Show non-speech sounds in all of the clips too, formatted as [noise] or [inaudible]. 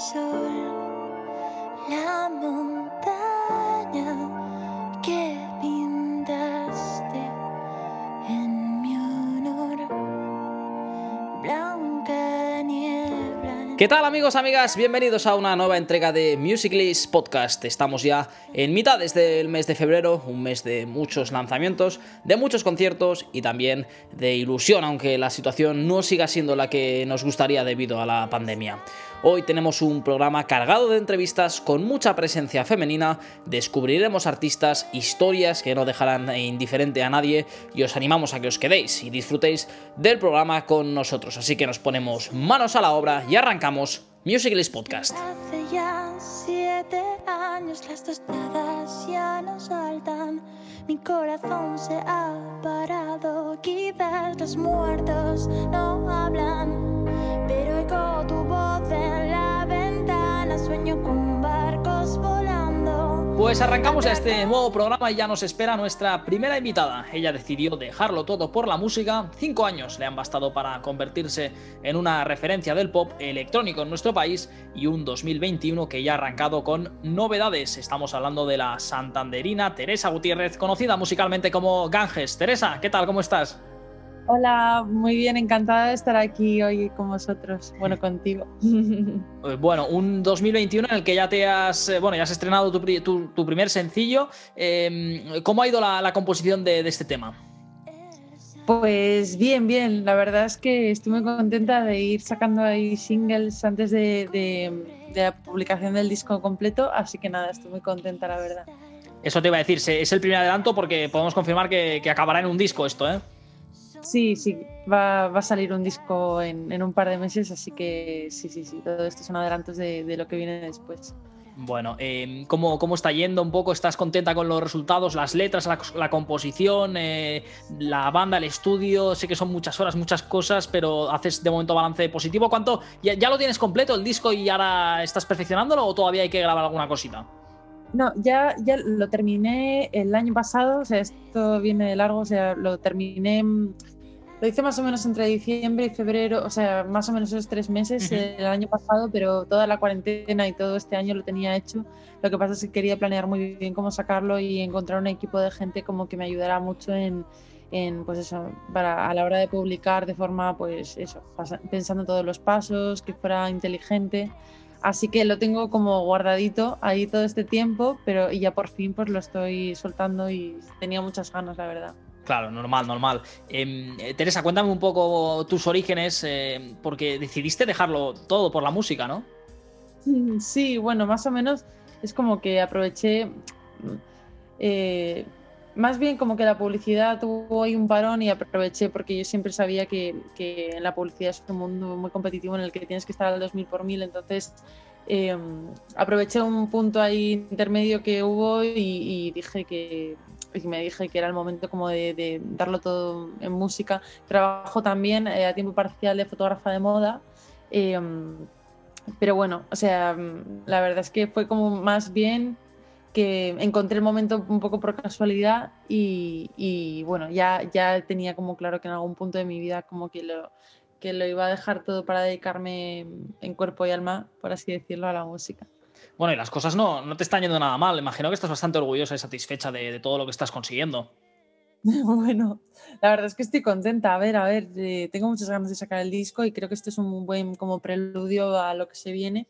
so ¿Qué tal amigos, amigas? Bienvenidos a una nueva entrega de Musicalist Podcast. Estamos ya en mitad del mes de febrero, un mes de muchos lanzamientos, de muchos conciertos y también de ilusión, aunque la situación no siga siendo la que nos gustaría debido a la pandemia. Hoy tenemos un programa cargado de entrevistas con mucha presencia femenina, descubriremos artistas, historias que no dejarán indiferente a nadie y os animamos a que os quedéis y disfrutéis del programa con nosotros. Así que nos ponemos manos a la obra y arrancamos Musicalist Podcast. Hace ya siete años las tostadas ya no saltan. Mi corazón se ha parado. Quizás los muertos no hablan. Pero oigo tu voz en la ventana. Sueño con barcos volando. Pues arrancamos a este nuevo programa y ya nos espera nuestra primera invitada. Ella decidió dejarlo todo por la música. Cinco años le han bastado para convertirse en una referencia del pop electrónico en nuestro país y un 2021 que ya ha arrancado con novedades. Estamos hablando de la santanderina Teresa Gutiérrez, conocida musicalmente como Ganges. Teresa, ¿qué tal? ¿Cómo estás? Hola, muy bien, encantada de estar aquí hoy con vosotros, bueno, contigo. [laughs] Eh, Bueno, un 2021 en el que ya te has, eh, bueno, ya has estrenado tu, pri- tu- tu primer sencillo. Eh, ¿Cómo ha ido la, la composición de, de este tema? Pues bien, bien, la verdad es que estoy muy contenta de ir sacando ahí singles antes de, de- de la publicación del disco completo, así que nada, estoy muy contenta, la verdad. Eso te iba a decir, es el primer adelanto porque podemos confirmar que, que acabará en un disco esto, ¿eh? Sí, sí, va, va a salir un disco en, en un par de meses, así que sí, sí, sí, todo esto son adelantos de, de lo que viene después. Bueno, eh, ¿cómo, ¿cómo está yendo un poco? ¿Estás contenta con los resultados, las letras, la, composición, eh, la banda, el estudio? Sé que son muchas horas, muchas cosas, pero haces de momento balance positivo. ¿Cuánto? ¿Ya, ya lo tienes completo el disco y ahora estás perfeccionándolo o todavía hay que grabar alguna cosita? No, ya, ya lo terminé el año pasado, o sea, esto viene de largo, o sea, lo terminé, mm, lo hice más o menos entre diciembre y febrero, o sea, más o menos esos tres meses Ujú. eh, el año pasado, pero toda la cuarentena y todo este año lo tenía hecho. Lo que pasa es que quería planear muy bien cómo sacarlo y encontrar un equipo de gente como que me ayudara mucho en, en pues eso, para a la hora de publicar de forma, pues eso, pensando todos los pasos, que fuera inteligente. Así que lo tengo como guardadito ahí todo este tiempo, pero y ya por fin pues lo estoy soltando y tenía muchas ganas, la verdad. Claro, normal, normal. Em, eh, Teresa, cuéntame un poco tus orígenes, eh, porque decidiste dejarlo todo por la música, ¿no? [laughs] Sí, bueno, más o menos es como que aproveché, eh, más bien como que la publicidad tuvo ahí un parón y aproveché porque yo siempre sabía que, que la publicidad es un mundo muy competitivo en el que tienes que estar al 2000 por mil, entonces eh, aproveché un punto ahí intermedio que hubo y, dije que me dije que era el momento como de, darlo todo en música. Trabajo también eh, a tiempo parcial de fotógrafa de moda. eh, pero bueno, o sea, la verdad es que fue como más bien que encontré el momento un poco por casualidad y, y, bueno, ya, ya tenía como claro que en algún punto de mi vida como que lo, que lo iba a dejar todo para dedicarme en cuerpo y alma, por así decirlo, a la música. Bueno, y las cosas no, no te están yendo nada mal. Imagino que estás bastante orgullosa y satisfecha de, de todo lo que estás consiguiendo. [laughs] Bueno, la verdad es que estoy contenta. A ver, a ver, eh, tengo muchas ganas de sacar el disco y creo que este es un buen como preludio a lo que se viene.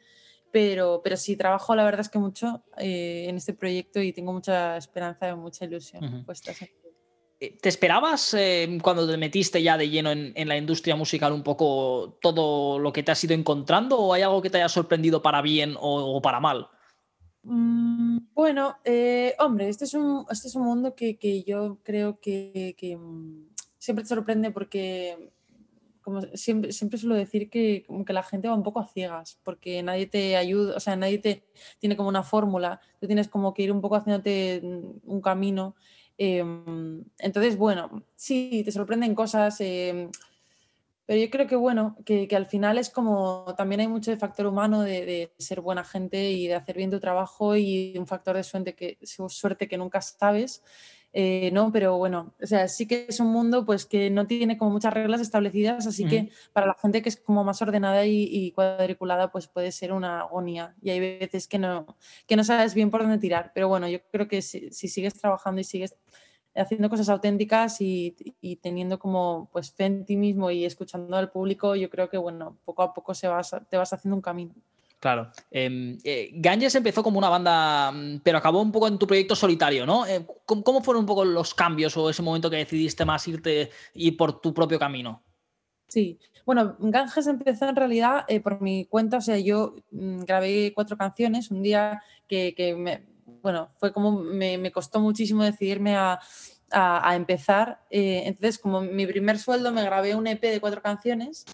Pero, pero sí, trabajo la verdad es que mucho eh, en este proyecto y tengo mucha esperanza y mucha ilusión. Eh, ¿Te esperabas eh, cuando te metiste ya de lleno en, en la industria musical un poco todo lo que te has ido encontrando o hay algo que te haya sorprendido para bien o, o para mal? Mm, bueno, eh, hombre, este es un, este es un mundo que, que yo creo que, que, mm, siempre te sorprende porque, como siempre, siempre suelo decir que, que la gente va un poco a ciegas, porque nadie te ayuda, o sea, nadie te tiene como una fórmula, tú tienes como que ir un poco haciéndote un camino. em, entonces, bueno, sí, te sorprenden cosas. em, Pero yo creo que bueno, que, al final es como también hay mucho de factor humano de, ser buena gente y de hacer bien tu trabajo y un factor de suerte que, suerte que nunca sabes. Eh, no, pero bueno, o sea, sí que es un mundo pues que no tiene como muchas reglas establecidas, así que para la gente que es como más ordenada y, cuadriculada, pues puede ser una agonía. Y hay veces que no, que no sabes bien por dónde tirar. Pero bueno, yo creo que si, sigues trabajando y sigues haciendo cosas auténticas y, teniendo como pues fe en ti mismo y escuchando al público, yo creo que bueno, poco a poco se vas, te vas haciendo un camino. Claro. Eh, eh, Ganges empezó como una banda, mm, pero acabó un poco en tu proyecto solitario, ¿no? Eh, ¿cómo, fueron un poco los cambios o ese momento que decidiste más irte y por tu propio camino? Sí, bueno, Ganges empezó en realidad eh, por mi cuenta, o sea, yo mm, grabé cuatro canciones un día que, me, bueno, fue como me, costó muchísimo decidirme a, empezar. entonces, como mi primer sueldo, me grabé un EP de cuatro canciones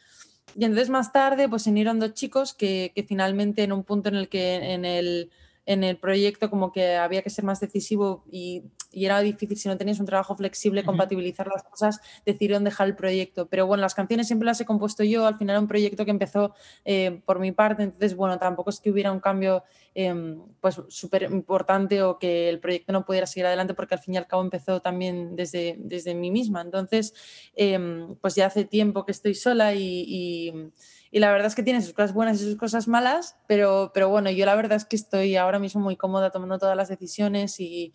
y entonces más tarde pues se unieron dos chicos que, que finalmente en un punto en el que en el, en el proyecto como que había que ser más decisivo y, y era difícil si no tenías un trabajo flexible, compatibilizar las cosas, decidieron dejar el proyecto. Pero bueno, las canciones siempre las he compuesto yo, al final era un proyecto que empezó eh, por mi parte, entonces bueno, tampoco es que hubiera un cambio eh, pues súper importante o que el proyecto no pudiera seguir adelante porque al fin y al cabo empezó también desde, desde mí misma. Entonces, eh, pues ya hace tiempo que estoy sola y, y la verdad es que tiene sus cosas buenas y sus cosas malas, pero, pero bueno, yo la verdad es que estoy ahora mismo muy cómoda tomando todas las decisiones y,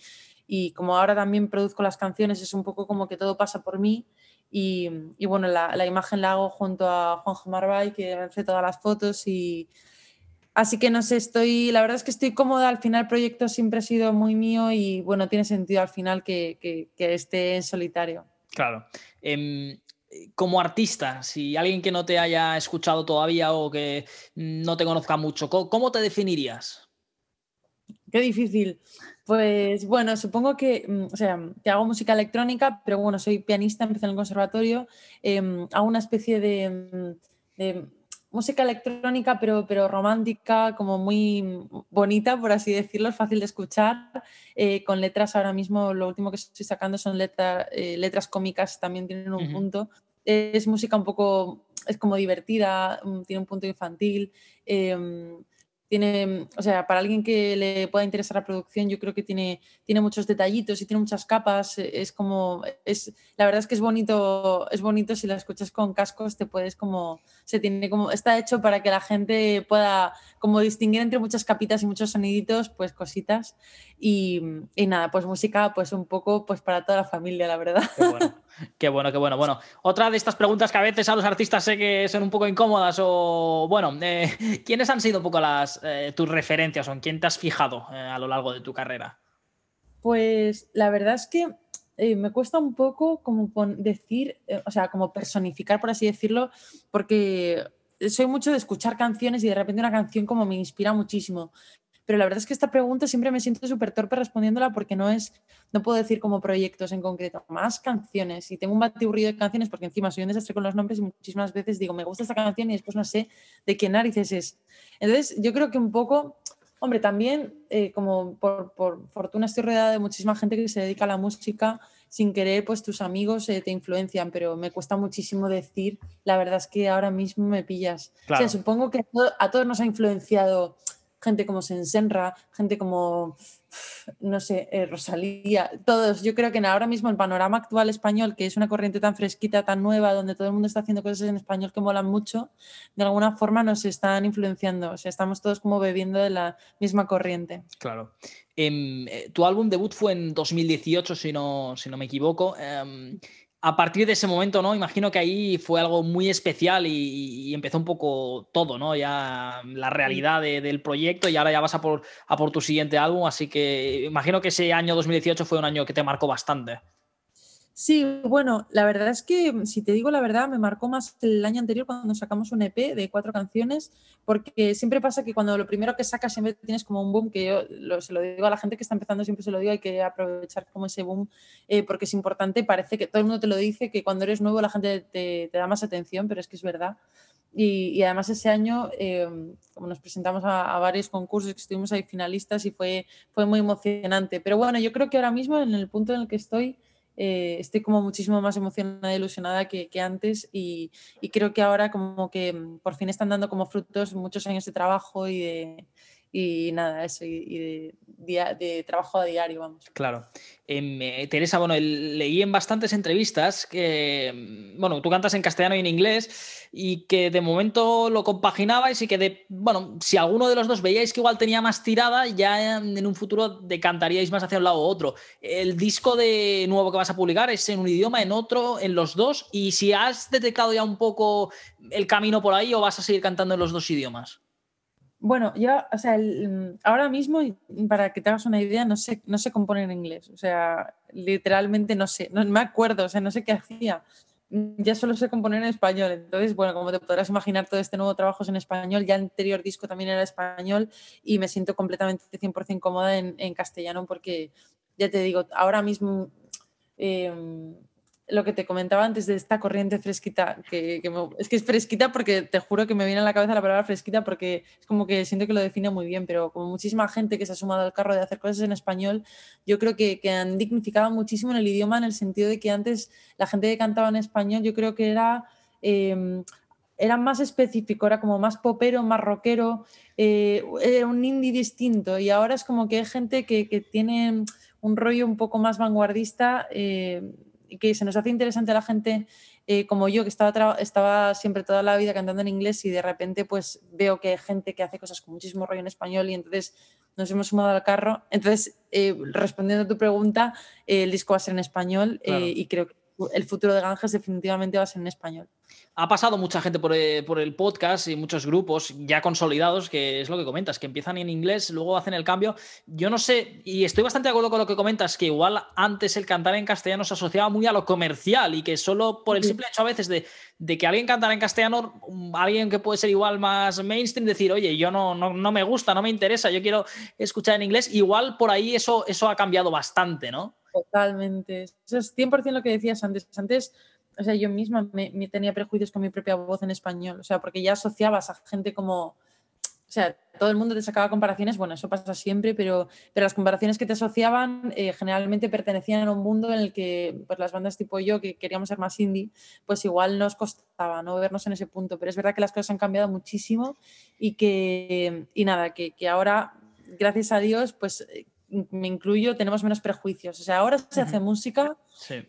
y como ahora también produzco las canciones, es un poco como que todo pasa por mí. Y, y bueno, la, la, imagen la hago junto a Juanjo Marbay, que hace todas las fotos. y Así que no sé, estoy, la verdad es que estoy cómoda. Al final el proyecto siempre ha sido muy mío y bueno, tiene sentido al final que, que, que esté en solitario. Claro. Eh, como artista, si alguien que no te haya escuchado todavía o que no te conozca mucho, ¿cómo te definirías? Qué difícil. Pues bueno, supongo que, mm, o sea, que hago música electrónica, pero bueno, soy pianista, empecé en el conservatorio, em, hago una especie mm, de, música electrónica, pero, pero romántica, como muy bonita, por así decirlo, fácil de escuchar, eh, con letras ahora mismo, lo último que estoy sacando son eh, letras cómicas, también tienen un punto. Es música un poco, es como divertida, mm, tiene un punto infantil. Em, tiene, o sea, para alguien que le pueda interesar la producción, yo creo que tiene, tiene muchos detallitos y tiene muchas capas. Es como, es, la verdad es que es bonito, es bonito si la escuchas con cascos, te puedes como, se tiene como, está hecho para que la gente pueda como distinguir entre muchas capitas y muchos soniditos, pues cositas. Y, y nada, pues música, pues un poco, pues para toda la familia, la verdad. Qué bueno, qué bueno. Bueno, otra de estas preguntas que a veces a los artistas sé que son un poco incómodas o, bueno, eh, [laughs] ¿quiénes han sido un poco las, eh, tus referencias o en quién te has fijado eh, a lo largo de tu carrera? Pues la verdad es que me cuesta un poco como decir, o sea, como personificar, por así decirlo, porque soy mucho de escuchar canciones y de repente una canción como me inspira muchísimo. Pero la verdad es que esta pregunta siempre me siento súper torpe respondiéndola porque no es, no puedo decir como proyectos en concreto, más canciones. Y tengo un batiburrillo de canciones porque encima soy un desastre con los nombres y muchísimas veces digo, me gusta esta canción y después no sé de qué narices es. Entonces, yo creo que un poco, hombre, también eh, como por, por, fortuna estoy rodeada de muchísima gente que se dedica a la música sin querer, pues tus amigos eh, te influencian, pero me cuesta muchísimo decir, la verdad es que ahora mismo me pillas. O sea, supongo que a todos nos ha influenciado gente como Sensenra, gente como, no sé, eh, Rosalía, todos. Yo creo que ahora mismo el panorama actual español, que es una corriente tan fresquita, tan nueva, donde todo el mundo está haciendo cosas en español que molan mucho, de alguna forma nos están influenciando. O sea, estamos todos como bebiendo de la misma corriente. Claro. Em, eh, tu álbum debut fue en 2018, si no, si no me equivoco. Em, a partir de ese momento, ¿no? Imagino que ahí fue algo muy especial y, empezó un poco todo, ¿no? Ya la realidad del proyecto y ahora ya vas a por, a por tu siguiente álbum, así que imagino que ese año 2018 fue un año que te marcó bastante. Sí, bueno, la verdad es que, si te digo la verdad, me marcó más el año anterior cuando sacamos un EP de cuatro canciones, porque siempre pasa que cuando lo primero que sacas siempre tienes como un boom, que yo se lo digo a la gente que está empezando, siempre se lo digo, hay que aprovechar como ese boom, eh, porque es importante, parece que todo el mundo te lo dice, que cuando eres nuevo la gente te, da más atención, pero es que es verdad. Y, además ese año, eh, como nos presentamos a, a, varios concursos, que estuvimos ahí finalistas y fue, fue muy emocionante. Pero bueno, yo creo que ahora mismo en el punto en el que estoy eh, estoy como muchísimo más emocionada e ilusionada que, antes y, y, creo que ahora como que mm, por fin están dando como frutos muchos años de trabajo y de, y nada, eso, y, de, trabajo a diario, vamos. Claro. Em, Teresa, bueno, leí en bastantes entrevistas que, mm, bueno, tú cantas en castellano y en inglés y que de momento lo compaginabais y que, de, bueno, si alguno de los dos veíais que igual tenía más tirada, ya en un futuro decantaríais más hacia un lado u otro. El disco de nuevo que vas a publicar es en un idioma, en otro, en los dos, y si has detectado ya un poco el camino por ahí o vas a seguir cantando en los dos idiomas. Bueno, yo, o sea, mm, ahora mismo, para que te hagas una idea, no sé, no sé componer en inglés. O sea, literalmente no sé, no me acuerdo, o sea, no sé qué hacía. Mm, ya solo sé componer en español. Entonces, bueno, como te podrás imaginar, todo este nuevo trabajo es en español. Ya el anterior disco también era español y me siento completamente 100% cómoda en, en, castellano porque, ya te digo, ahora mismo... Eh, lo que te comentaba antes de esta corriente fresquita, que, es que es fresquita porque te juro que me viene a la cabeza la palabra fresquita porque es como que siento que lo define muy bien, pero como muchísima gente que se ha sumado al carro de hacer cosas en español, yo creo que, que han dignificado muchísimo en el idioma en el sentido de que antes la gente que cantaba en español yo creo que era... Em, era más específico, era como más popero, más rockero, eh, era un indie distinto y ahora es como que hay gente que, que tiene un rollo un poco más vanguardista. Eh, que se nos hace interesante a la gente eh, como yo, que estaba, estaba siempre toda la vida cantando en inglés y de repente pues veo que hay gente que hace cosas con muchísimo rollo en español y entonces nos hemos sumado al carro. Entonces, eh, respondiendo a tu pregunta, eh, el disco va a ser en español y creo que el futuro de Ganges definitivamente va a ser en español ha pasado mucha gente eh, por, el podcast y muchos grupos ya consolidados, que es lo que comentas, que empiezan en inglés, luego hacen el cambio. Yo no sé, y estoy bastante de acuerdo con lo que comentas, que igual antes el cantar en castellano se asociaba muy a lo comercial y que solo por el simple hecho a veces de, que alguien cantara en castellano, alguien que puede ser igual más mainstream, decir, oye, yo no, no, me gusta, no me interesa, yo quiero escuchar en inglés, igual por ahí eso, eso ha cambiado bastante, ¿no? Totalmente. Eso es 100% lo que decías antes. Antes o sea, yo misma me, tenía prejuicios con mi propia voz en español, o sea, porque ya asociabas a gente como, o sea, todo el mundo te sacaba comparaciones, bueno, eso pasa siempre, pero, pero las comparaciones que te asociaban eh, generalmente pertenecían a un mundo en el que pues, las bandas tipo yo, que queríamos ser más indie, pues igual nos costaba no vernos en ese punto, pero es verdad que las cosas han cambiado muchísimo y que, y nada, que, que ahora, gracias a Dios, pues me incluyo, tenemos menos prejuicios. O sea, ahora se hace música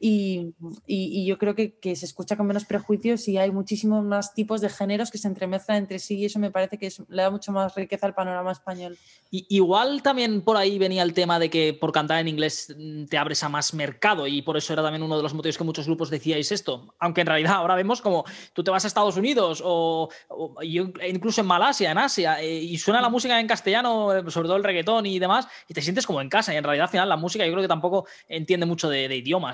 y, y, yo creo que, que, se escucha con menos prejuicios y hay muchísimos más tipos de géneros que se entremezclan entre sí y eso me parece que le da mucho más riqueza al panorama español. Y, igual también por ahí venía el tema de que por cantar en inglés mm, te abres a más mercado y por eso era también uno de los motivos que muchos grupos decíais esto. Aunque en realidad ahora vemos como tú te vas a Estados Unidos o, incluso en Malasia, en Asia, eh, y suena la música en castellano, eh, sobre todo el reggaetón y demás, y te sientes como en casa. Y en realidad al final la música yo creo que tampoco entiende mucho de, de idiomas.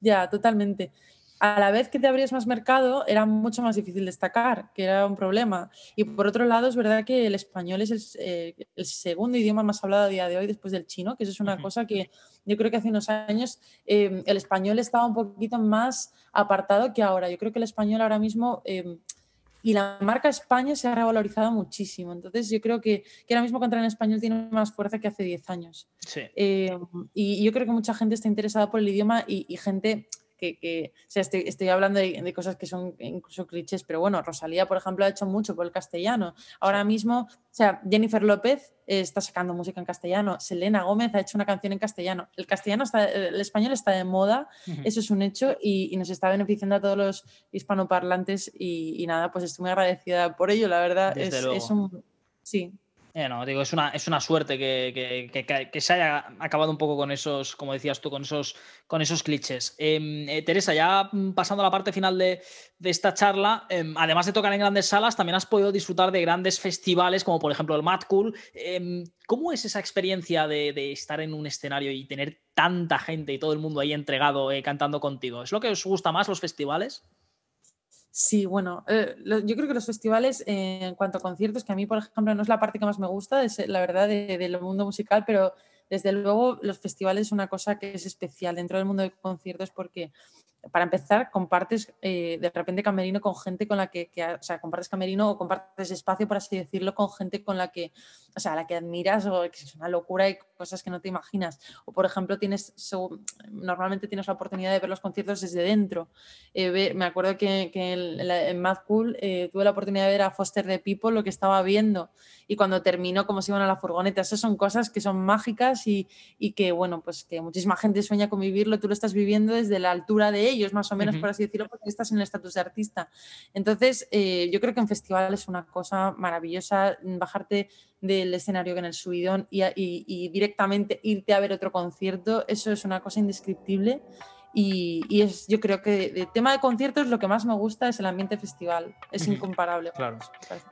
Ya, totalmente. A la vez que te abrías más mercado, era mucho más difícil destacar, que era un problema. Y por otro lado, es verdad que el español es el, eh, segundo idioma más hablado a día de hoy después del chino, que eso es una cosa que yo creo que hace unos años em, el español estaba un poquito más apartado que ahora. Yo creo que el español ahora mismo... Em, y la marca España se ha revalorizado muchísimo. Entonces, yo creo que, que ahora mismo cantar en español tiene más fuerza que hace 10 años. Sí. Eh, y, yo creo que mucha gente está interesada por el idioma y, y gente que, o sea, estoy, hablando de, cosas que son incluso clichés, pero bueno, Rosalía, por ejemplo, ha hecho mucho por el castellano. Ahora mismo, o sea, Jennifer López está sacando música en castellano, Selena Gómez ha hecho una canción en castellano. El castellano está, el español está de moda, eso es un hecho y, nos está beneficiando a todos los hispanoparlantes y, nada, pues estoy muy agradecida por ello, la verdad. Es, es, un... Sí, eh, no, digo, es una, es una suerte que, se haya acabado un poco con esos, como decías tú, con esos, con esos clichés. Em, eh, Teresa, ya pasando a la parte final de, esta charla, em, además de tocar en grandes salas, también has podido disfrutar de grandes festivales, como por ejemplo el Mad Cool. Em, ¿Cómo es esa experiencia de, estar en un escenario y tener tanta gente y todo el mundo ahí entregado eh, cantando contigo? ¿Es lo que os gusta más los festivales? Sí, bueno, eh, yo creo que los festivales, eh, en cuanto a conciertos, que a mí, por ejemplo, no es la parte que más me gusta, es la verdad del mundo musical, pero desde luego los festivales es una cosa que es especial dentro del mundo de conciertos porque para empezar, compartes eh, de repente camerino con gente con la que, o sea, compartes camerino o compartes espacio, por así decirlo, con gente con la que, o sea, la que admiras o que es una locura y cosas que no te imaginas. O, por ejemplo, tienes, normalmente tienes la oportunidad de ver los conciertos desde dentro. Eh, me acuerdo que, en, Mad Cool eh, tuve la oportunidad de ver a Foster the People, lo que estaba viendo, y cuando terminó, como se iban a la furgoneta. Esas son cosas que son mágicas y, y que, bueno, pues que muchísima gente sueña con vivirlo, tú lo estás viviendo desde la altura de ellos, más o menos, por así decirlo, porque estás en el estatus de artista. Entonces, eh, yo creo que en festival es una cosa maravillosa bajarte del escenario que en el subidón y, directamente irte a ver otro concierto, eso es una cosa indescriptible. Y, es, yo creo que el tema de conciertos lo que más me gusta es el ambiente festival, es incomparable. Claro.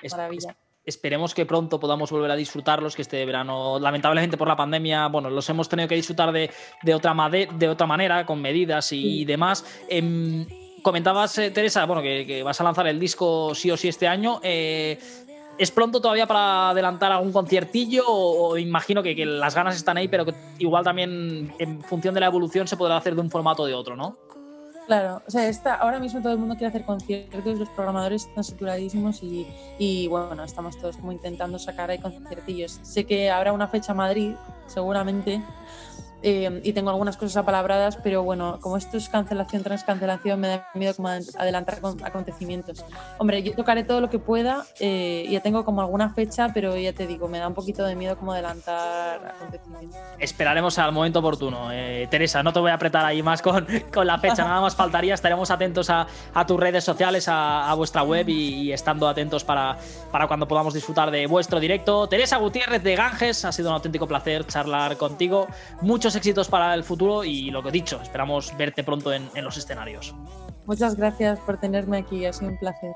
Es, maravilla. Esperemos que pronto podamos volver a disfrutarlos, que este verano, lamentablemente por la pandemia, bueno, los hemos tenido que disfrutar de, otra, de otra manera, con medidas y, demás. Em, comentabas, eh, Teresa, bueno, que, vas a lanzar el disco sí o sí este año. Eh, ¿Es pronto todavía para adelantar algún conciertillo? O, imagino que, que, las ganas están ahí, pero que igual también en función de la evolución se podrá hacer de un formato o de otro, ¿no? Claro, o sea, está, ahora mismo todo el mundo quiere hacer conciertos, los programadores están saturadísimos y, y bueno, estamos todos como intentando sacar ahí conciertillos. Sé que habrá una fecha Madrid, seguramente, eh, y tengo algunas cosas apalabradas, pero bueno, como esto es cancelación tras cancelación, me da miedo como adelantar acontecimientos. Hombre, yo tocaré todo lo que pueda, eh, ya tengo como alguna fecha, pero ya te digo, me da un poquito de miedo como adelantar acontecimientos. Esperaremos al momento oportuno. Eh, Teresa, no te voy a apretar ahí más con, [laughs] con la fecha, nada más faltaría, estaremos atentos a, a tus redes sociales, a, a vuestra web y, estando atentos para, para cuando podamos disfrutar de vuestro directo. Teresa Gutiérrez de Ganges, ha sido un auténtico placer charlar contigo. Muchos éxitos para el futuro y lo que he dicho, esperamos verte pronto en, los escenarios. Muchas gracias por tenerme aquí, ha sido un placer.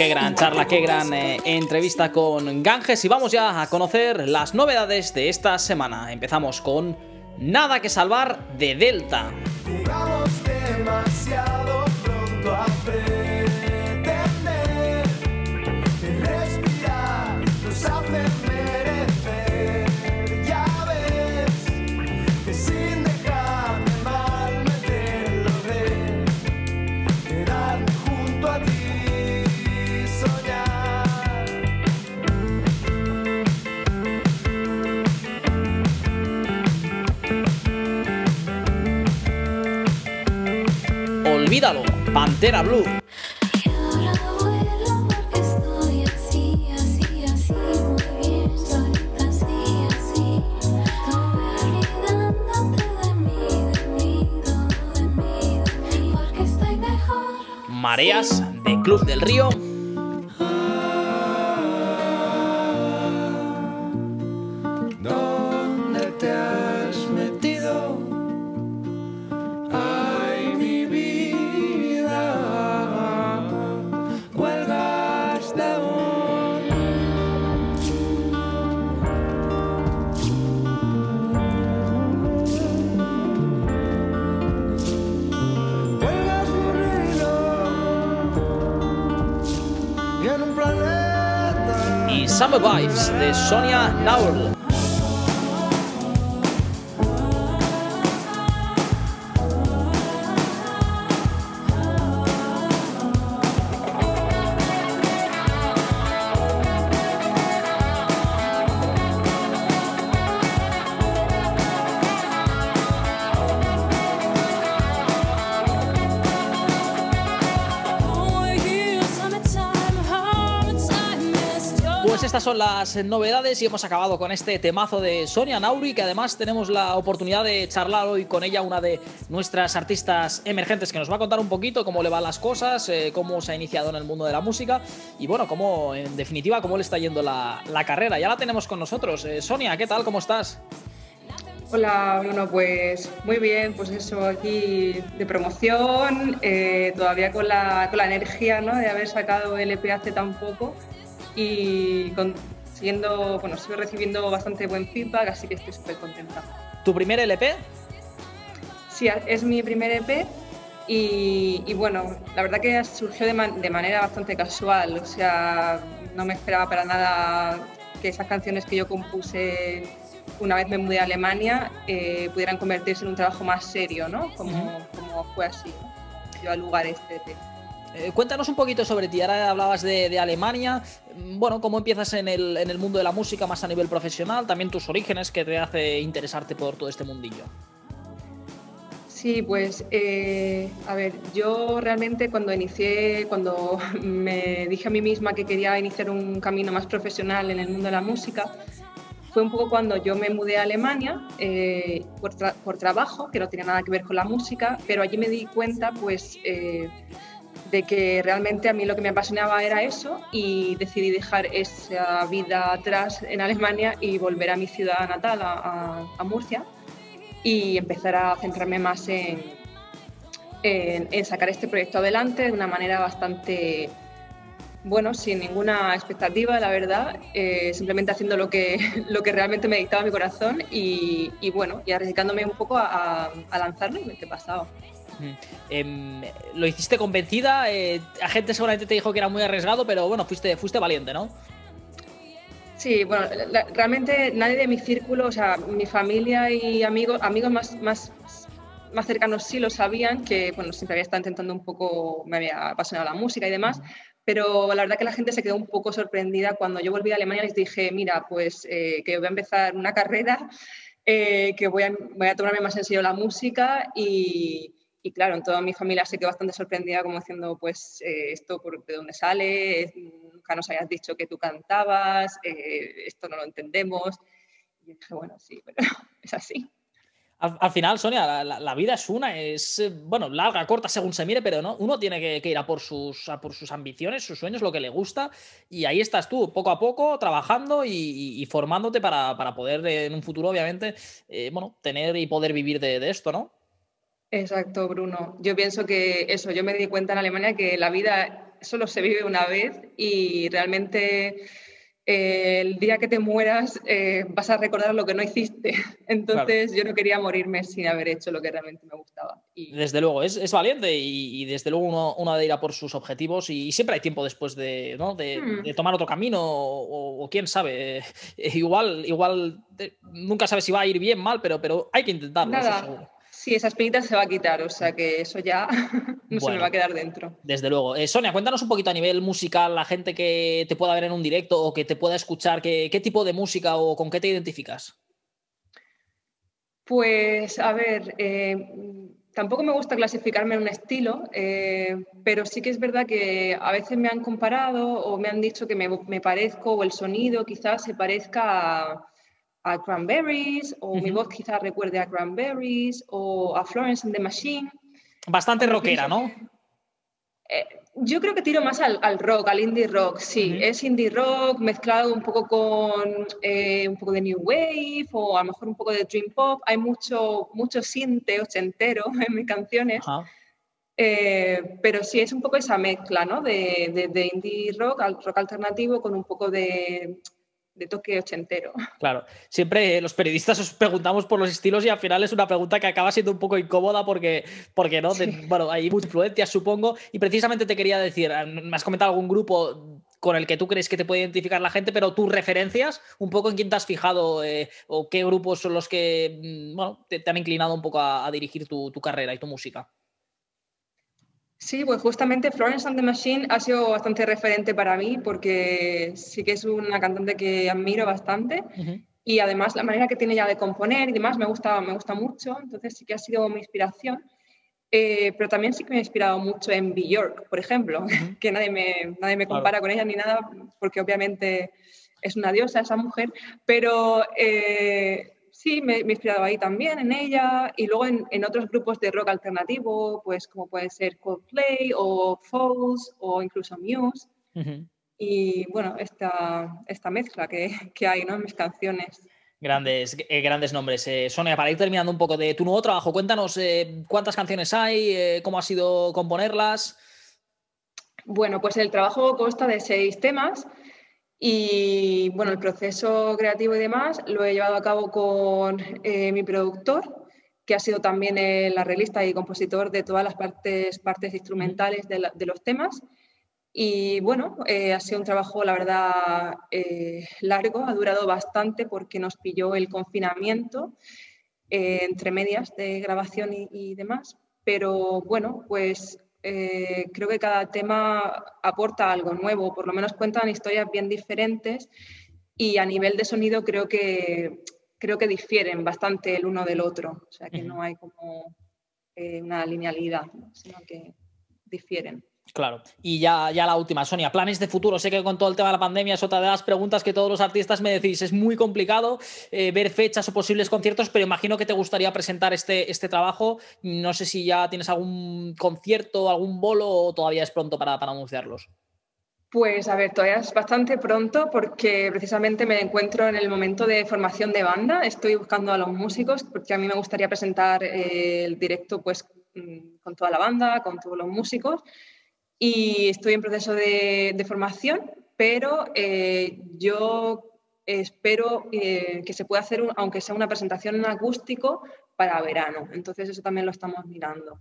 Qué gran charla, qué gran eh, entrevista con Ganges y vamos ya a conocer las novedades de esta semana. Empezamos con Nada que salvar de Delta. Olvídalo, Pantera Blue. Mareas de Club del Río Summer Vibes de Sonia Naurl. Las novedades y hemos acabado con este temazo de Sonia Nauri, que además tenemos la oportunidad de charlar hoy con ella, una de nuestras artistas emergentes, que nos va a contar un poquito cómo le van las cosas, eh, cómo se ha iniciado en el mundo de la música y bueno, cómo, en definitiva, cómo le está yendo la, carrera. Ya la tenemos con nosotros. Eh, Sonia, ¿qué tal? ¿Cómo estás? Hola, bueno, pues muy bien, pues eso aquí de promoción, eh, todavía con la, con la energía ¿no? de haber sacado el EP hace tan poco y consiguiendo, bueno, sigo recibiendo bastante buen feedback, así que estoy súper contenta. ¿Tu primer LP? Sí, es mi primer EP y, bueno, la verdad que surgió de, de, manera bastante casual, o sea, no me esperaba para nada que esas canciones que yo compuse una vez me mudé a Alemania eh, pudieran convertirse en un trabajo más serio, ¿no? Como, como fue así, ¿no? Yo al lugar este. Eh, cuéntanos un poquito sobre ti. Ahora hablabas de, Alemania. Bueno, ¿cómo empiezas en el, en el, mundo de la música más a nivel profesional? También tus orígenes que te hace interesarte por todo este mundillo. Sí, pues eh, a ver, yo realmente cuando inicié, cuando [laughs] me dije a mí misma que quería iniciar un camino más profesional en el mundo de la música, fue un poco cuando yo me mudé a Alemania eh, por, trabajo, que no tenía nada que ver con la música, pero allí me di cuenta pues de que realmente a mí lo que me apasionaba era eso y decidí dejar esa vida atrás en Alemania y volver a mi ciudad natal, a Murcia y empezar a centrarme más en, en, sacar este proyecto adelante de una manera bastante, bueno, sin ninguna expectativa, la verdad, eh, simplemente haciendo lo que, [laughs] lo que realmente me dictaba mi corazón y, bueno, y arriesgándome un poco a, a lanzarlo y me he pasado. Em, ¿Lo hiciste convencida? Eh, a gente seguramente te dijo que era muy arriesgado, pero bueno, fuiste, fuiste valiente, ¿no? Sí, bueno, realmente nadie de mi círculo, o sea, mi familia y amigos, amigos más, más, más cercanos sí lo sabían, que bueno, siempre había estado intentando un poco, me había apasionado la música y demás, pero la verdad que la gente se quedó un poco sorprendida cuando yo volví a Alemania les dije, mira, pues eh, que voy a empezar una carrera, eh, que voy a tomarme más en serio la música y, y claro, en toda mi familia se quedó bastante sorprendida como diciendo, pues, eh, esto por, de dónde sale, nunca nos habías dicho que tú cantabas, eh, esto no lo entendemos. Y dije, bueno, sí, pero [laughs] es así. Al, final, Sonia, la, vida es una, es, eh, bueno, larga, corta según se mire, pero no, uno tiene que, ir a por, sus, por sus ambiciones, sus sueños, lo que le gusta, y ahí estás tú, poco a poco, trabajando y, formándote para, poder en un futuro, obviamente, bueno, tener y poder vivir de esto, ¿no? Exacto, Bruno. Yo pienso que eso, yo me di cuenta en Alemania que la vida solo se vive una vez y realmente eh, el día que te mueras eh, vas a recordar lo que no hiciste. [laughs] Entonces yo no quería morirme sin haber hecho lo que realmente me gustaba. Y... Desde luego, es, valiente y, desde luego uno, uno debe ir a por sus objetivos y, siempre hay tiempo después de, ¿no? de, hmm. tomar otro camino o, quién sabe. [laughs] igual, igual nunca sabes si va a ir bien, mal, pero, pero hay que intentarlo. Nada. Sí, esa espinita se va a quitar, o sea que eso ya [laughs] no se me va a quedar dentro. Desde luego. Eh, Sonia, cuéntanos un poquito a nivel musical, la gente que te pueda ver en un directo o que te pueda escuchar, ¿qué, tipo de música o con qué te identificas? Pues, a ver, eh, tampoco me gusta clasificarme en un estilo, eh, pero sí que es verdad que a veces me han comparado o me han dicho que me, me parezco o el sonido quizás se parezca a a Cranberries, o mi voz quizás recuerde a Cranberries, o a Florence and the Machine. Bastante rockera, ¿no? Eh, yo creo que tiro más al, rock, al indie rock, sí. Es indie rock mezclado un poco con eh, un poco de new wave o a lo mejor un poco de dream pop. Hay mucho, mucho sinte ochentero [laughs] en mis canciones. Eh, pero sí es un poco esa mezcla, ¿no? De, de indie rock, rock alternativo con un poco de, de toque ochentero. [laughs] Claro, siempre los periodistas os preguntamos por los estilos y al final es una pregunta que acaba siendo un poco incómoda porque, porque no, bueno, hay mucha influencia, supongo, y precisamente te quería decir, ah, me has comentado algún grupo con el que tú crees que te puede identificar la gente, pero tus referencias, un poco en quién te has fijado eh, o qué grupos son los que mm, te, han inclinado un poco a, dirigir tu carrera y tu música. Sí, pues justamente Florence and the Machine ha sido bastante referente para mí porque sí que es una cantante que admiro bastante y además la manera que tiene ya de componer y demás me gusta, me gusta mucho, entonces sí que ha sido mi inspiración. Eh, pero también sí que me ha inspirado mucho en Björk, por ejemplo, [laughs] que nadie me, nadie me compara con ella ni nada porque obviamente es una diosa esa mujer, pero... Eh, sí, me, he inspirado ahí también en ella y luego en, otros grupos de rock alternativo, pues como puede ser Coldplay o Falls o incluso Muse. Y bueno, esta, esta mezcla que, que, hay ¿no? en mis canciones. Grandes, eh, grandes nombres. Eh, Sonia, para ir terminando un poco de tu nuevo trabajo, cuéntanos eh, cuántas canciones hay, cómo ha sido componerlas. Bueno, pues el trabajo consta de seis temas Y bueno, el proceso creativo y demás lo he llevado a cabo con eh, mi productor, que ha sido también el arreglista y compositor de todas las partes, partes instrumentales de, los temas. Y bueno, eh, ha sido un trabajo, la verdad, eh, largo, ha durado bastante porque nos pilló el confinamiento entre medias de grabación y, demás. Pero bueno, pues creo que cada tema aporta algo nuevo, por lo menos cuentan historias bien diferentes y a nivel de sonido creo que, creo que difieren bastante el uno del otro, o sea que no hay como eh, una linealidad, sino que difieren. Claro. Y ya, ya la última, Sonia, planes de futuro. Sé que con todo el tema de la pandemia es otra de las preguntas que todos los artistas me decís. Es muy complicado eh, ver fechas o posibles conciertos, pero imagino que te gustaría presentar este, este trabajo. No sé si ya tienes algún concierto, algún bolo o todavía es pronto para, para anunciarlos. Pues a ver, todavía es bastante pronto porque precisamente me encuentro en el momento de formación de banda. Estoy buscando a los músicos porque a mí me gustaría presentar eh, el directo pues mm, con toda la banda, con todos los músicos. Y estoy en proceso de, formación, pero eh, yo espero eh, que se pueda hacer, aunque sea una presentación en acústico, para verano. Entonces eso también lo estamos mirando.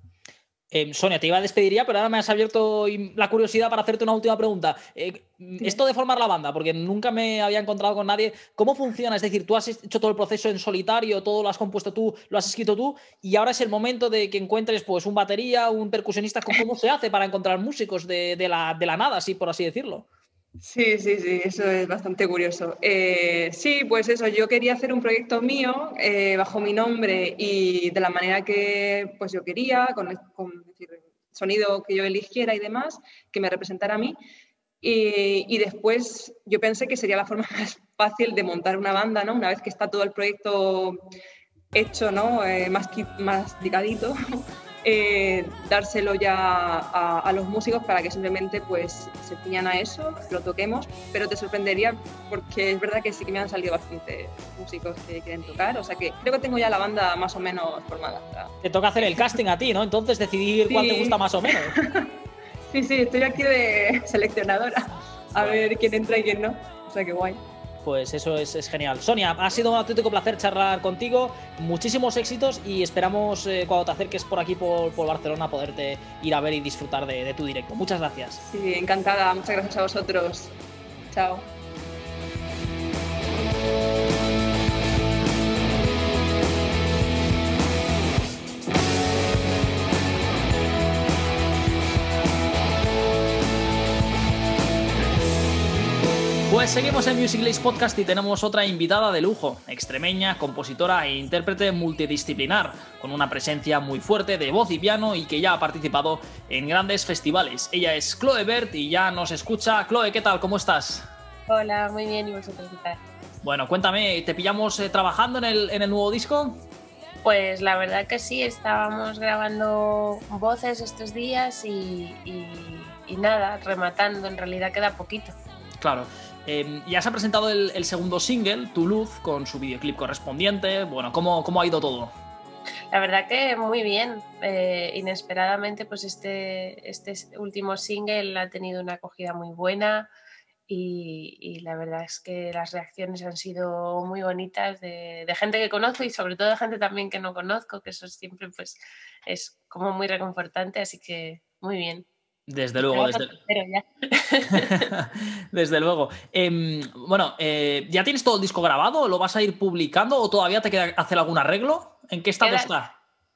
Eh, Sonia, te iba a despedir ya, pero ahora me has abierto la curiosidad para hacerte una última pregunta. Eh, esto de formar la banda, porque nunca me había encontrado con nadie, ¿cómo funciona? Es decir, tú has hecho todo el proceso en solitario, todo lo has compuesto tú, lo has escrito tú, y ahora es el momento de que encuentres pues, un batería, un percusionista. ¿Cómo se hace para encontrar músicos de, la, de la nada, así por así decirlo? Sí, sí, sí, eso es bastante curioso. Eh, sí, pues eso, yo quería hacer un proyecto mío eh, bajo mi nombre y de la manera que pues yo quería, con, con sonido que yo eligiera y demás, que me representara a mí. Y, después yo pensé que sería la forma [laughs] más fácil de montar una banda, ¿no? Una vez que está todo el proyecto hecho, ¿no? Eh, más, dicadito. Eh, dárselo ya a, los músicos para que simplemente pues se ciñan a eso, lo toquemos, pero te sorprendería porque es verdad que sí que me han salido bastantes músicos que quieren tocar, o sea que creo que tengo ya la banda más o menos formada. Te toca hacer el casting a ti, ¿no? Entonces decidir cuál te gusta más o menos. [laughs] sí, sí, estoy aquí de seleccionadora, a ver quién entra y quién no, o sea que guay pues eso es, genial. Sonia, ha sido un auténtico placer charlar contigo, muchísimos éxitos y esperamos eh, cuando te acerques por aquí, por, Barcelona, poderte ir a ver y disfrutar de tu directo. Muchas gracias. Sí, encantada, muchas gracias a vosotros. Chao. Pues seguimos en Music Lace Podcast y tenemos otra invitada de lujo, extremeña, compositora e intérprete multidisciplinar, con una presencia muy fuerte de voz y piano y que ya ha participado en grandes festivales. Ella es Chloe Bert y ya nos escucha. Chloe, ¿qué tal? ¿Cómo estás? Hola, muy bien, ¿y vosotros qué tal? Bueno, cuéntame, ¿te pillamos eh, trabajando en el, en el nuevo disco? Pues la verdad que sí, estábamos grabando voces estos días y, y nada, rematando, en realidad queda poquito. Claro. Em, ya se ha presentado el, segundo single, Tu Luz, con su videoclip correspondiente. Bueno, ¿cómo, cómo ha ido todo? La verdad que muy bien. Eh, inesperadamente, pues este, este último single ha tenido una acogida muy buena y, la verdad es que las reacciones han sido muy bonitas de, de, gente que conozco y sobre todo de gente también que no conozco, que eso siempre pues es como muy reconfortante, así que muy bien. Desde luego, desde, [laughs] desde luego. Em, bueno, eh, ¿ya tienes todo el disco grabado? ¿Lo vas a ir publicando o todavía te queda hacer algún arreglo? ¿En qué estado está?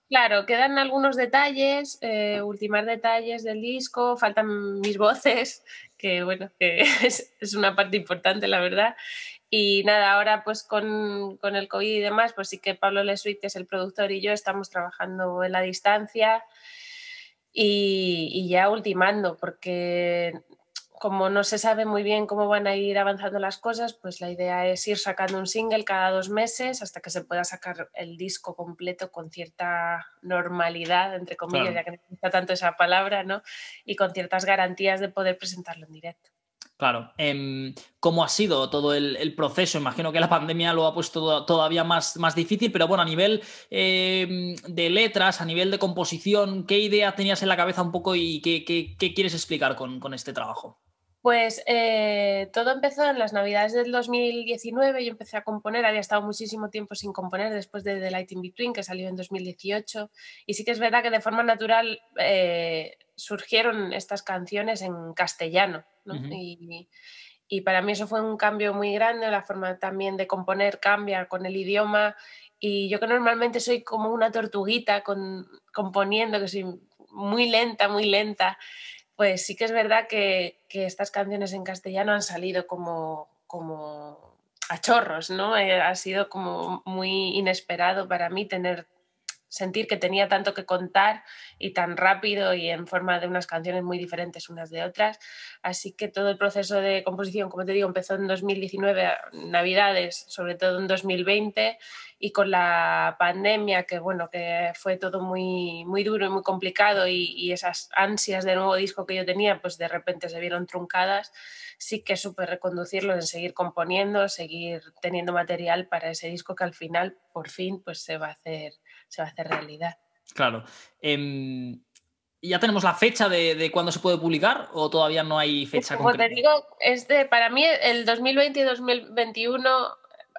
Claro, quedan algunos detalles, eh, ultimar detalles del disco, faltan mis voces, que bueno, que [laughs] es, es, una parte importante, la verdad. Y nada, ahora pues con, con el COVID y demás, pues sí que Pablo Lesuit, que es el productor, y yo estamos trabajando en la distancia y, ya ultimando, porque como no se sabe muy bien cómo van a ir avanzando las cosas, pues la idea es ir sacando un single cada dos meses hasta que se pueda sacar el disco completo con cierta normalidad, entre comillas, ya que necesita tanto esa palabra, ¿no? Y con ciertas garantías de poder presentarlo en directo. Claro. Em, ¿Cómo ha sido todo el, proceso? Imagino que la pandemia lo ha puesto todavía más, más difícil, pero bueno, a nivel em, de letras, a nivel de composición, ¿qué idea tenías en la cabeza un poco y qué, quieres explicar con, este trabajo? Pues eh, todo empezó en las navidades del 2019, yo empecé a componer, había estado muchísimo tiempo sin componer después de The Light in Between, que salió en 2018, y sí que es verdad que de forma natural eh, surgieron estas canciones en castellano, y, y, para mí eso fue un cambio muy grande, la forma también de componer cambia con el idioma, y yo que normalmente soy como una tortuguita con, componiendo, que soy muy lenta, muy lenta, pues sí que es verdad que, estas canciones en castellano han salido como, como a chorros, ¿no? Eh, ha sido como muy inesperado para mí tener sentir que tenía tanto que contar y tan rápido y en forma de unas canciones muy diferentes unas de otras. Así que todo el proceso de composición, como te digo, empezó en 2019, Navidades, sobre todo en 2020 y con la pandemia, que bueno, que fue todo muy, muy duro y muy complicado y, esas ansias de nuevo disco que yo tenía, pues de repente se vieron truncadas, sí que supe reconducirlo en seguir componiendo, seguir teniendo material para ese disco que al final, por fin, pues se va a hacer se va a hacer realidad. Claro. Em, ¿Ya tenemos la fecha de, de, cuándo se puede publicar o todavía no hay fecha Como te digo, es para mí el 2020 y 2021,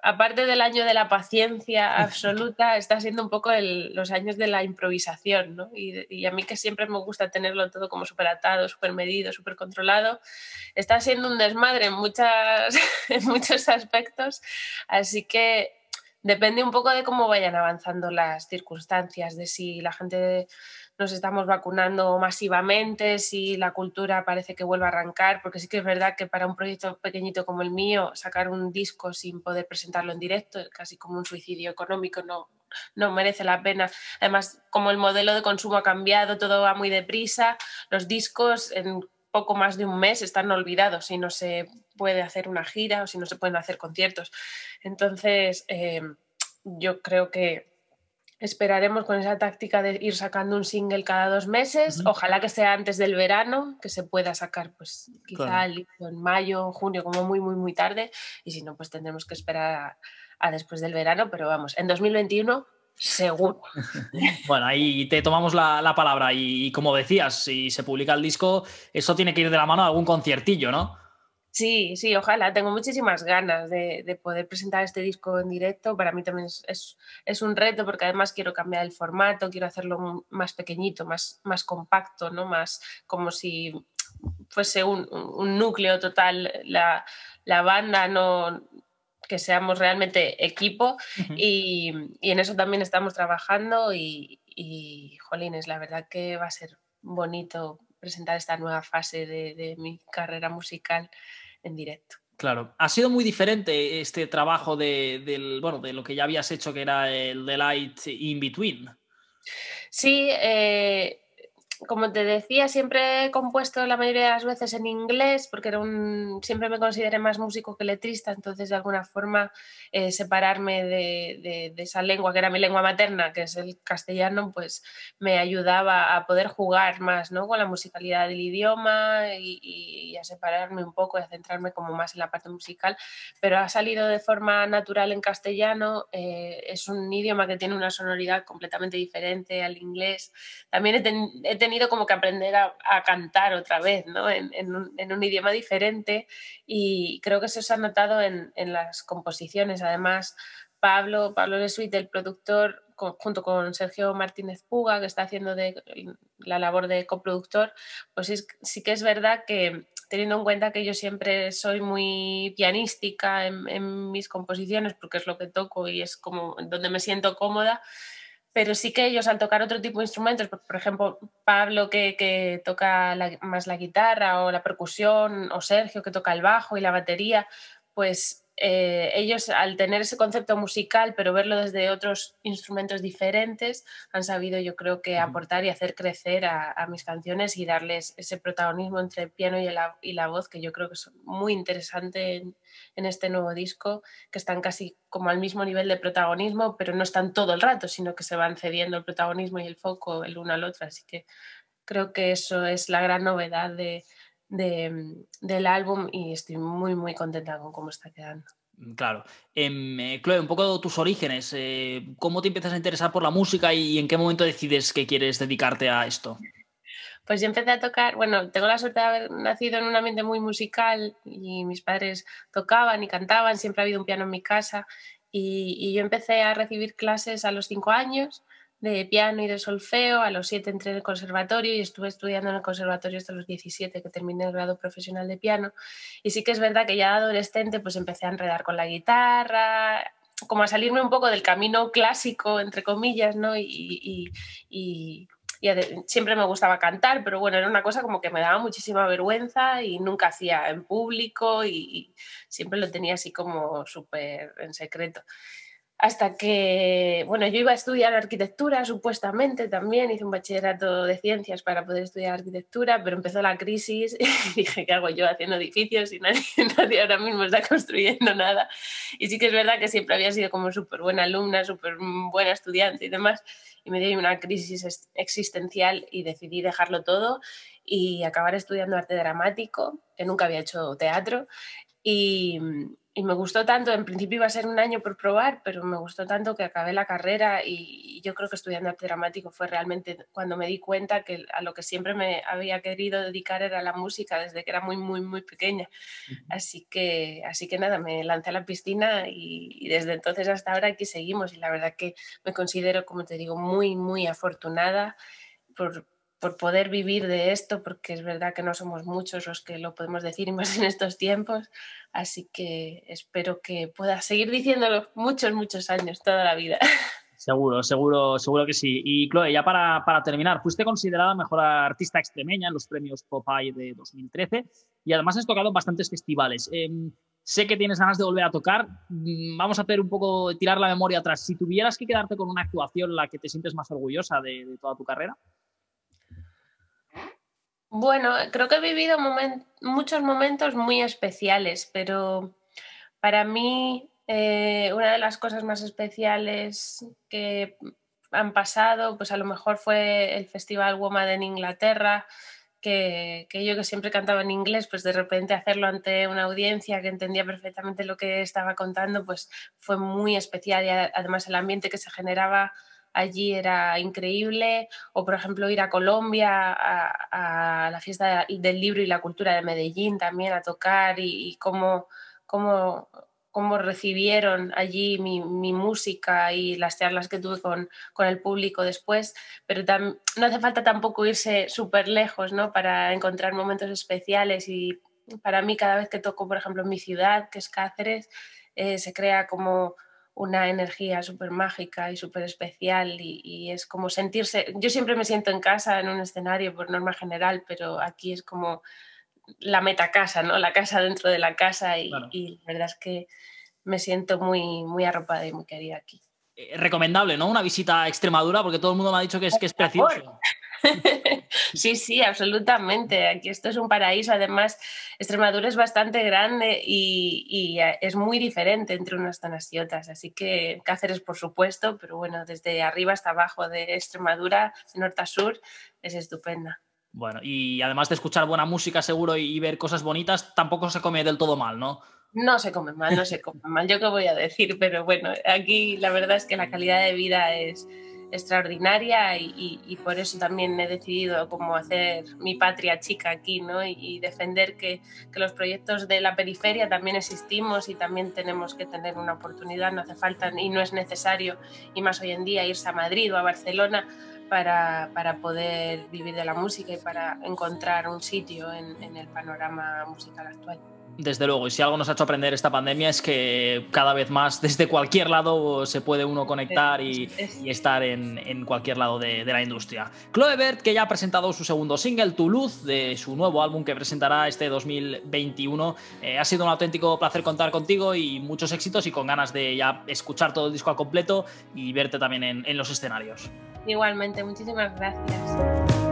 aparte del año de la paciencia absoluta, [laughs] está siendo un poco los años de la improvisación, ¿no? Y, a mí que siempre me gusta tenerlo todo como súper atado, súper medido, súper controlado, está siendo un desmadre en, muchas, [laughs] en muchos aspectos, así que depende un poco de cómo vayan avanzando las circunstancias, de si la gente nos estamos vacunando masivamente, si la cultura parece que vuelve a arrancar, porque sí que es verdad que para un proyecto pequeñito como el mío, sacar un disco sin poder presentarlo en directo, casi como un suicidio económico, no, no merece la pena. Además, como el modelo de consumo ha cambiado, todo va muy deprisa, los discos en poco más de un mes están olvidados si no se puede hacer una gira o si no se pueden hacer conciertos. Entonces, eh, yo creo que esperaremos con esa táctica de ir sacando un single cada dos meses. Ojalá que sea antes del verano, que se pueda sacar, pues quizá en mayo, junio, como muy, muy, muy tarde. Y si no, pues tendremos que esperar a después del verano. Pero vamos, en 2021 Seguro. [laughs] bueno, ahí te tomamos la, palabra y, como decías, si se publica el disco, eso tiene que ir de la mano a algún conciertillo, ¿no? Sí, sí, ojalá. Tengo muchísimas ganas de, poder presentar este disco en directo. Para mí también es, un reto porque además quiero cambiar el formato, quiero hacerlo más pequeñito, más, más compacto, ¿no? Más como si fuese un, núcleo total la, la banda, no, que seamos realmente equipo y, en eso también estamos trabajando y, y, jolines, la verdad que va a ser bonito presentar esta nueva fase de, mi carrera musical en directo. Claro, ha sido muy diferente este trabajo de, del, bueno, de lo que ya habías hecho, que era el The Light in Between. Sí, eh, como te decía, siempre he compuesto la mayoría de las veces en inglés, porque era un, siempre me consideré más músico que letrista, entonces de alguna forma eh, separarme de, esa lengua que era mi lengua materna, que es el castellano, pues me ayudaba a poder jugar más ¿no? con la musicalidad del idioma y, a separarme un poco y a centrarme como más en la parte musical, pero ha salido de forma natural en castellano, eh, es un idioma que tiene una sonoridad completamente diferente al inglés. También he tenido como que aprender a, cantar otra vez, ¿no? En, un, idioma diferente y creo que eso se ha notado en, las composiciones. Además, Pablo, Pablo Lesuit, el productor, junto con Sergio Martínez Puga, que está haciendo de, la labor de coproductor, pues sí que es verdad que teniendo en cuenta que yo siempre soy muy pianística en, en, mis composiciones, porque es lo que toco y es como donde me siento cómoda, pero sí que ellos al tocar otro tipo de instrumentos, por, ejemplo, Pablo que, toca más la guitarra o la percusión, o Sergio que toca el bajo y la batería, pues eh, ellos al tener ese concepto musical, pero verlo desde otros instrumentos diferentes, han sabido yo creo que aportar y hacer crecer a, mis canciones y darles ese protagonismo entre el piano y la, y la voz que yo creo que es muy interesante en, en, este nuevo disco, que están casi como al mismo nivel de protagonismo, pero no están todo el rato, sino que se van cediendo el protagonismo y el foco el uno al otro. Así que creo que eso es la gran novedad de, de, del álbum y estoy muy, muy contenta con cómo está quedando. Mm, claro. Eh, Chloe, un poco tus orígenes. Eh, ¿Cómo te empiezas a interesar por la música y en qué momento decides que quieres dedicarte a esto? Pues yo empecé a tocar, bueno, tengo la suerte de haber nacido en un ambiente muy musical y mis padres tocaban y cantaban, siempre ha habido un piano en mi casa y, yo empecé a recibir clases a los cinco años de piano y de solfeo, a los siete entré en el conservatorio y estuve estudiando en el conservatorio hasta los 17 que terminé el grado profesional de piano y sí que es verdad que ya adolescente pues empecé a enredar con la guitarra, como a salirme un poco del camino clásico, entre comillas, ¿no? Y, siempre me gustaba cantar, pero bueno, era una cosa como que me daba muchísima vergüenza y nunca hacía en público y siempre lo tenía así como súper en secreto hasta que, bueno, yo iba a estudiar arquitectura supuestamente también, hice un bachillerato de ciencias para poder estudiar arquitectura, pero empezó la crisis [laughs] y dije, ¿qué hago yo haciendo edificios y nadie, [laughs] nadie ahora mismo está construyendo nada? Y sí que es verdad que siempre había sido como súper buena alumna, súper buena estudiante y demás, y me dio una crisis existencial y decidí dejarlo todo y acabar estudiando arte dramático, que nunca había hecho teatro, y, y me gustó tanto, en principio iba a ser un año por probar, pero me gustó tanto que acabé la carrera y yo creo que estudiando arte dramático fue realmente cuando me di cuenta que a lo que siempre me había querido dedicar era la música desde que era muy, muy, muy pequeña. Así que, así que nada, me lancé a la piscina y, y desde entonces hasta ahora aquí seguimos y la verdad que me considero, como te digo, muy, muy afortunada por, por poder vivir de esto, porque es verdad que no somos muchos los que lo podemos decir y más en estos tiempos, así que espero que pueda seguir diciéndolo muchos, muchos años, toda la vida. [laughs] Seguro, seguro, seguro que sí. Y Chloe, ya para, para terminar, fuiste considerada mejor artista extremeña en los premios Popeye de 2013 y además has tocado en bastantes festivales. Em, sé que tienes ganas de volver a tocar. Mm, vamos a hacer un poco, tirar la memoria atrás. Si tuvieras que quedarte con una actuación la que te sientes más orgullosa de, de toda tu carrera. Bueno, creo que he vivido muchos momentos muy especiales, pero para mí eh, una de las cosas más especiales que han pasado, pues a lo mejor fue el Festival Woman en Inglaterra, que, que, yo que siempre cantaba en inglés, pues de repente hacerlo ante una audiencia que entendía perfectamente lo que estaba contando, pues fue muy especial y además el ambiente que se generaba allí era increíble, o por ejemplo ir a Colombia a, la fiesta del libro y la cultura de Medellín también a tocar y, cómo, cómo, cómo, recibieron allí mi, música y las charlas que tuve con, con el público después, pero no hace falta tampoco irse súper lejos ¿no? para encontrar momentos especiales y para mí cada vez que toco, por ejemplo, en mi ciudad, que es Cáceres, eh, se crea como una energía súper mágica y súper especial y, es como sentirse, yo siempre me siento en casa en un escenario por norma general, pero aquí es como la meta casa, ¿no? La casa dentro de la casa y, y la verdad es que me siento muy, muy arropada y muy querida aquí. Eh, recomendable, ¿no? Una visita a Extremadura porque todo el mundo me ha dicho que es, que es precioso. Sí, sí, absolutamente. Aquí esto es un paraíso. Además, Extremadura es bastante grande y, eh, es muy diferente entre unas zonas y otras. Así que Cáceres, por supuesto, pero bueno, desde arriba hasta abajo de Extremadura, de norte a sur, es estupenda. Bueno, y además de escuchar buena música seguro y ver cosas bonitas, tampoco se come del todo mal, ¿no? No se come mal, no se come mal. Yo qué voy a decir, pero bueno, aquí la verdad es que la calidad de vida es, extraordinaria y, por eso también he decidido como hacer mi patria chica aquí ¿no? y, defender que, los proyectos de la periferia también existimos y también tenemos que tener una oportunidad, no hace falta y no es necesario, y más hoy en día, irse a Madrid o a Barcelona para, para poder vivir de la música y para encontrar un sitio en el panorama musical actual. Desde luego, y si algo nos ha hecho aprender esta pandemia es que cada vez más desde cualquier lado se puede uno conectar y, estar en, cualquier lado de, la industria. Chloe Bert, que ya ha presentado su segundo single, Tu Luz, de su nuevo álbum que presentará este 2021. Eh, ha sido un auténtico placer contar contigo y muchos éxitos y con ganas de ya escuchar todo el disco al completo y verte también en los escenarios. Igualmente, muchísimas gracias.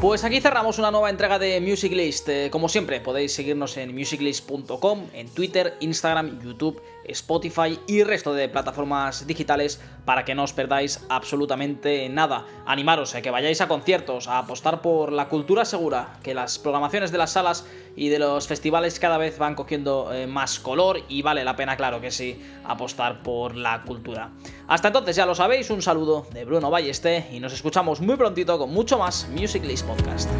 Pues aquí cerramos una nueva entrega de Music List. Eh, como siempre, podéis seguirnos en musiclist.com, en Twitter, Instagram, YouTube Spotify y resto de plataformas digitales para que no os perdáis absolutamente nada. Animaros a que vayáis a conciertos, a apostar por la cultura segura, que las programaciones de las salas y de los festivales cada vez van cogiendo eh, más color y vale la pena, claro que sí, apostar por la cultura. Hasta entonces ya lo sabéis, un saludo de Bruno Balleste y nos escuchamos muy prontito con mucho más Music List Podcast.